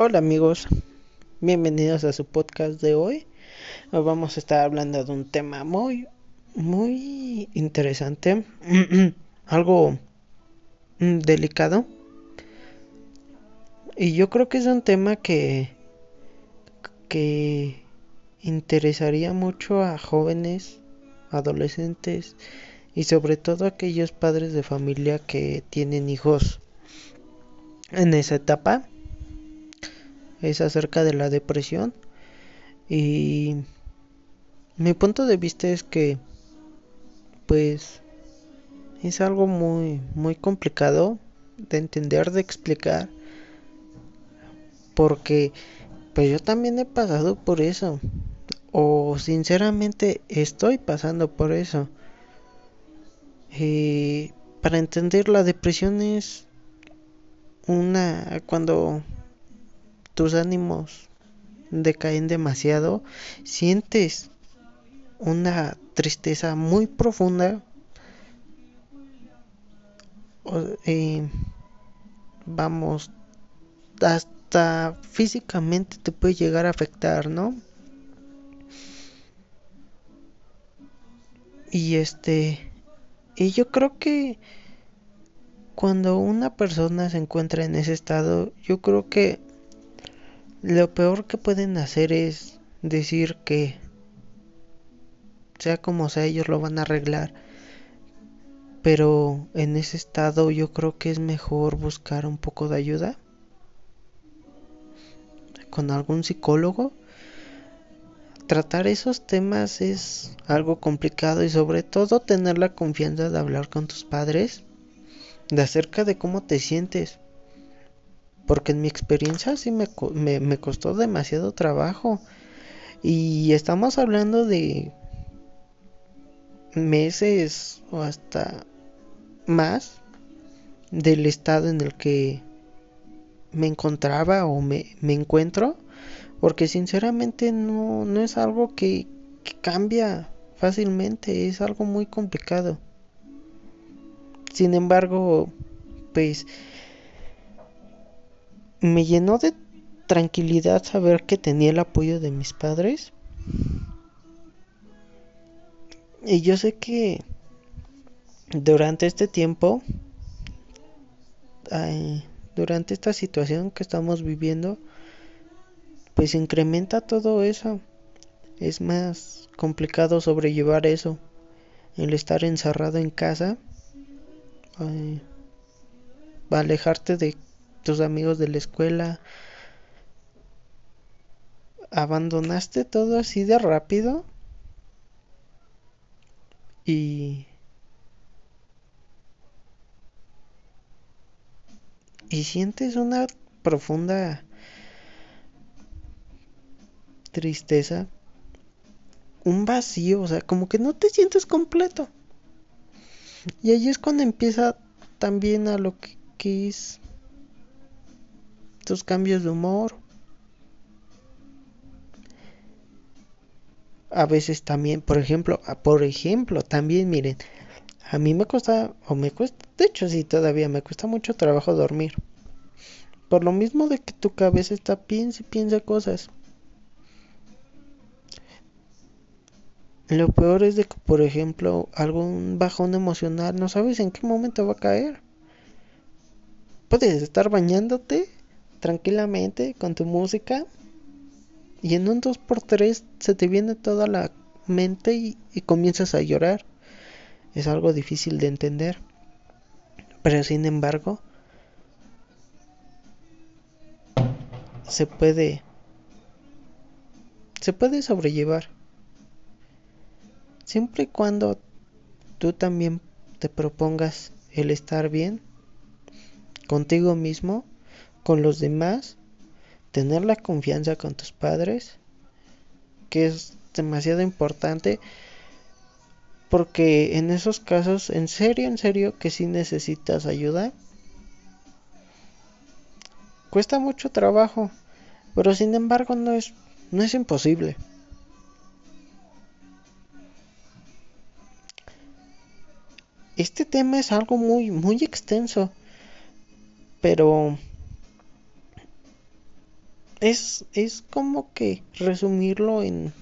Hola amigos, bienvenidos a su podcast de hoy. Hoy vamos a estar hablando de un tema muy, muy interesante, algo mm, delicado. Y yo creo que es un tema que, que interesaría mucho a jóvenes, adolescentes y sobre todo a aquellos padres de familia que tienen hijos en esa etapa es acerca de la depresión. Y mi punto de vista es que pues es algo muy muy complicado de entender de explicar porque pues yo también he pasado por eso o sinceramente estoy pasando por eso. Y para entender la depresión es una cuando tus ánimos decaen demasiado, sientes una tristeza muy profunda. Eh, vamos, hasta físicamente te puede llegar a afectar, ¿no? Y este, y yo creo que cuando una persona se encuentra en ese estado, yo creo que lo peor que pueden hacer es decir que sea como sea ellos lo van a arreglar. Pero en ese estado yo creo que es mejor buscar un poco de ayuda con algún psicólogo. Tratar esos temas es algo complicado y sobre todo tener la confianza de hablar con tus padres de acerca de cómo te sientes porque en mi experiencia sí me, me, costó demasiado trabajo. Y estamos hablando de meses o hasta más del estado en el que me encontraba o me, me encuentro. Porque sinceramente no, no es algo que, que cambia fácilmente, es algo muy complicado. Sin embargo, pues me llenó de tranquilidad saber que tenía el apoyo de mis padres. Y yo sé que durante este tiempo, durante esta situación que estamos viviendo, pues incrementa todo eso. Es más complicado sobrellevar eso. El estar encerrado en casa. alejarte de tus amigos de la escuela. ¿Abandonaste todo así de rápido? Y... Y sientes una profunda tristeza, un vacío, o sea, como que no te sientes completo. Y ahí es cuando empieza también a lo que es estos cambios de humor. A veces también, por ejemplo, por ejemplo, también miren, a mí me cuesta, o me cuesta, de hecho sí, todavía me cuesta mucho trabajo dormir. Por lo mismo de que tu cabeza está piensa y piensa cosas. Lo peor es de que, por ejemplo, algún bajón emocional, no sabes en qué momento va a caer. Puedes estar bañándote tranquilamente con tu música y en un 2x3 se te viene toda la mente y, y, comienzas a llorar. Es algo difícil de entender. Pero sin embargo, se puede se puede sobrellevar. Siempre y cuando tú también te propongas el estar bien contigo mismo con los demás, tener la confianza con tus padres, que es demasiado importante, porque en esos casos, en serio, en serio, que si necesitas ayuda, cuesta mucho trabajo, pero sin embargo no es, no es imposible. Este tema es algo muy, muy extenso, pero es, es como que resumirlo en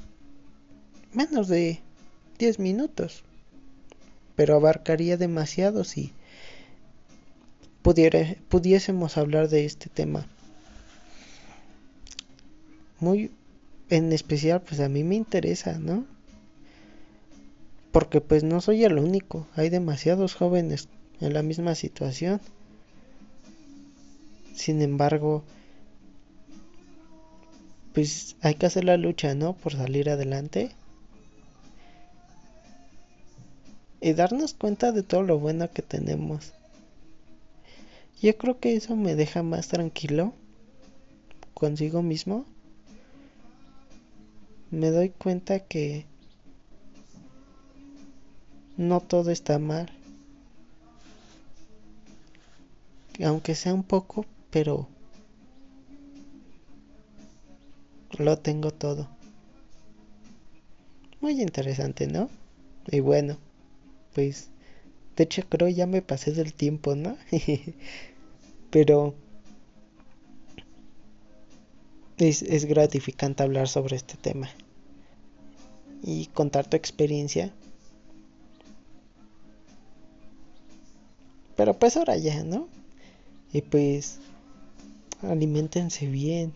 menos de 10 minutos. Pero abarcaría demasiado si pudiésemos hablar de este tema. Muy en especial, pues a mí me interesa, ¿no? Porque pues no soy el único, hay demasiados jóvenes en la misma situación. Sin embargo, pues hay que hacer la lucha, ¿no? Por salir adelante. Y darnos cuenta de todo lo bueno que tenemos. Yo creo que eso me deja más tranquilo consigo mismo. Me doy cuenta que no todo está mal. Aunque sea un poco, pero lo tengo todo. Muy interesante, ¿no? Y bueno, pues de hecho creo ya me pasé del tiempo, ¿no? pero es, es gratificante hablar sobre este tema y contar tu experiencia. Pero pues ahora ya, ¿no? Y pues alimentense bien.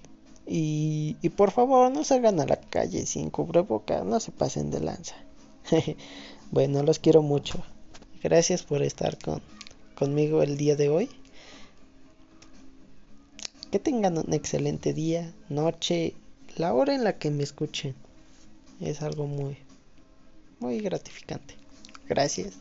Y, por favor no salgan a la calle sin cubreboca, no se pasen de lanza. bueno, los quiero mucho. Gracias por estar con, conmigo el día de hoy. Que tengan un excelente día, noche, la hora en la que me escuchen. Es algo muy, muy gratificante. Gracias.